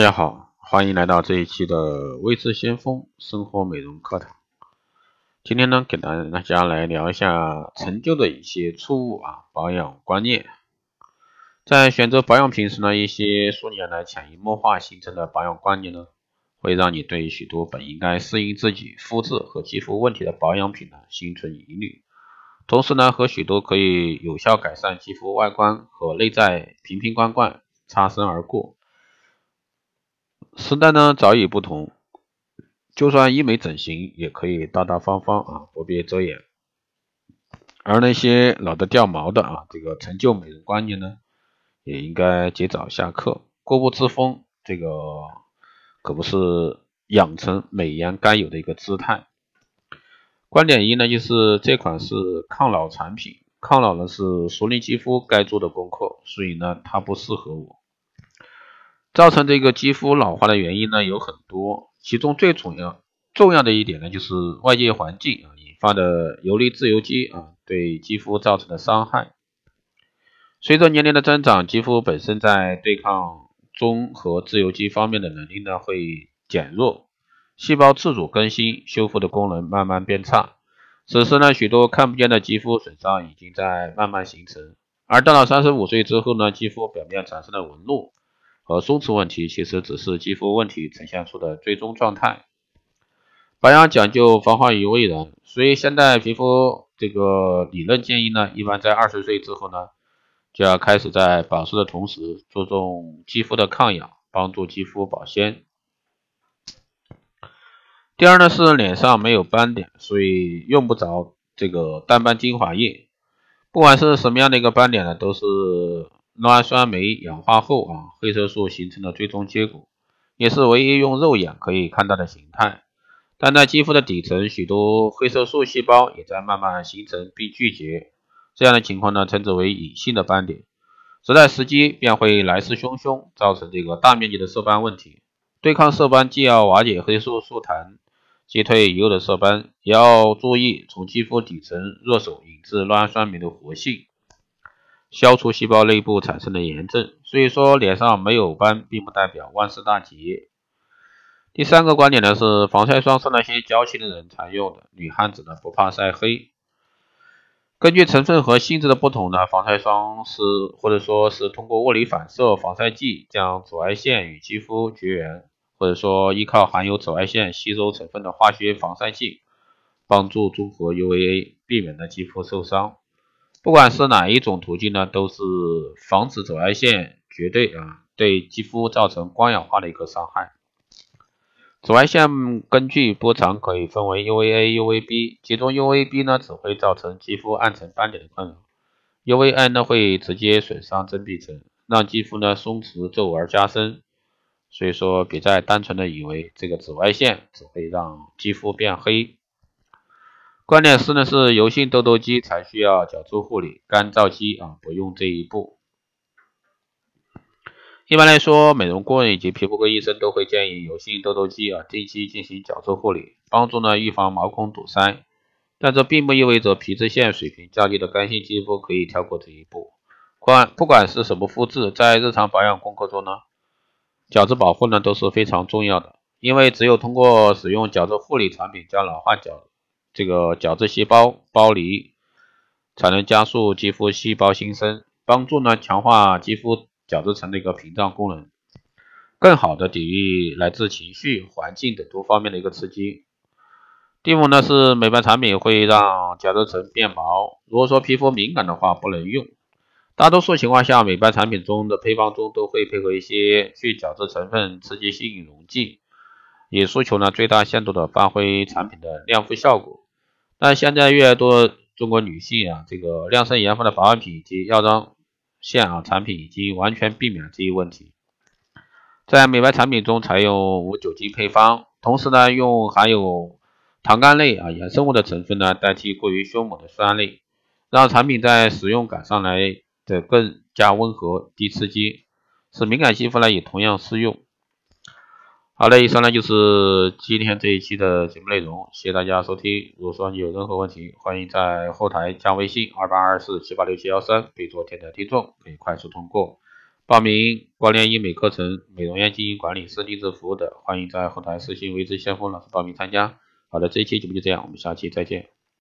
大家好，欢迎来到这一期的微智先锋生活美容课堂。今天呢，给大大家来聊一下陈旧的一些错误啊保养观念。在选择保养品时呢，一些数年来潜移默化形成的保养观念呢，会让你对许多本应该适应自己肤质和肌肤问题的保养品呢心存疑虑，同时呢，和许多可以有效改善肌肤外观和内在瓶瓶罐罐擦身而过。时代呢早已不同，就算医美整形也可以大大方方啊，不必遮掩。而那些老的掉毛的啊，这个陈旧美容观念呢，也应该及早下课。固步自封，这个可不是养成美颜该有的一个姿态。观点一呢，就是这款是抗老产品，抗老呢是熟龄肌肤该做的功课，所以呢它不适合我。造成这个肌肤老化的原因呢有很多，其中最重要重要的一点呢就是外界环境啊引发的游离自由基啊对肌肤造成的伤害。随着年龄的增长，肌肤本身在对抗中和自由基方面的能力呢会减弱，细胞自主更新修复的功能慢慢变差。此时呢，许多看不见的肌肤损伤已经在慢慢形成。而到了三十五岁之后呢，肌肤表面产生的纹路。和松弛问题其实只是肌肤问题呈现出的最终状态。保养讲究防患于未然，所以现代皮肤这个理论建议呢，一般在二十岁之后呢，就要开始在保湿的同时，注重肌肤的抗氧，帮助肌肤保鲜。第二呢是脸上没有斑点，所以用不着这个淡斑精华液。不管是什么样的一个斑点呢，都是。酪氨酸酶氧化后啊，黑色素形成的最终结果，也是唯一用肉眼可以看到的形态。但在肌肤的底层，许多黑色素细胞也在慢慢形成并聚集。这样的情况呢，称之为隐性的斑点。时待时机，便会来势汹汹，造成这个大面积的色斑问题。对抗色斑，既要瓦解黑素素坛，击退已有的色斑，也要注意从肌肤底层入手，引致酪氨酸酶的活性。消除细胞内部产生的炎症，所以说脸上没有斑，并不代表万事大吉。第三个观点呢是，防晒霜是那些娇气的人才用的，女汉子呢不怕晒黑。根据成分和性质的不同呢，防晒霜是或者说是通过物理反射防晒剂将紫外线与肌肤绝缘，或者说依靠含有紫外线吸收成分的化学防晒剂，帮助中和 UVA，避免了肌肤受伤。不管是哪一种途径呢，都是防止紫外线绝对啊对肌肤造成光氧化的一个伤害。紫外线根据波长可以分为 UVA、UVB，其中 UVB 呢只会造成肌肤暗沉斑点的困扰，UVA 呢会直接损伤真皮层，让肌肤呢松弛皱纹加深。所以说，别再单纯的以为这个紫外线只会让肌肤变黑。关键四呢是油性痘痘肌才需要角质护理，干燥肌啊不用这一步。一般来说，美容顾问以及皮肤科医生都会建议油性痘痘肌啊定期进行角质护理，帮助呢预防毛孔堵塞。但这并不意味着皮脂腺水平较低的干性肌肤可以跳过这一步。管不管是什么肤质，在日常保养功课中呢，角质保护呢都是非常重要的，因为只有通过使用角质护理产品将老化角。这个角质细胞剥离，才能加速肌肤细胞新生，帮助呢强化肌肤角质层的一个屏障功能，更好的抵御来自情绪、环境等多方面的一个刺激。第五呢是美白产品会让角质层变薄，如果说皮肤敏感的话不能用。大多数情况下，美白产品中的配方中都会配合一些去角质成分刺激性溶剂。以诉求呢最大限度的发挥产品的亮肤效果，但现在越来越多中国女性啊，这个量身研发的保养品以及药妆线啊产品已经完全避免了这一问题。在美白产品中采用无酒精配方，同时呢用含有糖苷类啊衍生物的成分呢代替过于凶猛的酸类，让产品在使用感上来的更加温和低刺激，使敏感肌肤呢也同样适用。好嘞，以上呢就是今天这一期的节目内容，谢谢大家收听。如果说你有任何问题，欢迎在后台加微信二八二四七八六七幺三，备注“天的听众”，可以快速通过。报名光联医美课程、美容院经营管理、私定制服务的，欢迎在后台私信微知先锋老师报名参加。好的，这一期节目就这样，我们下期再见。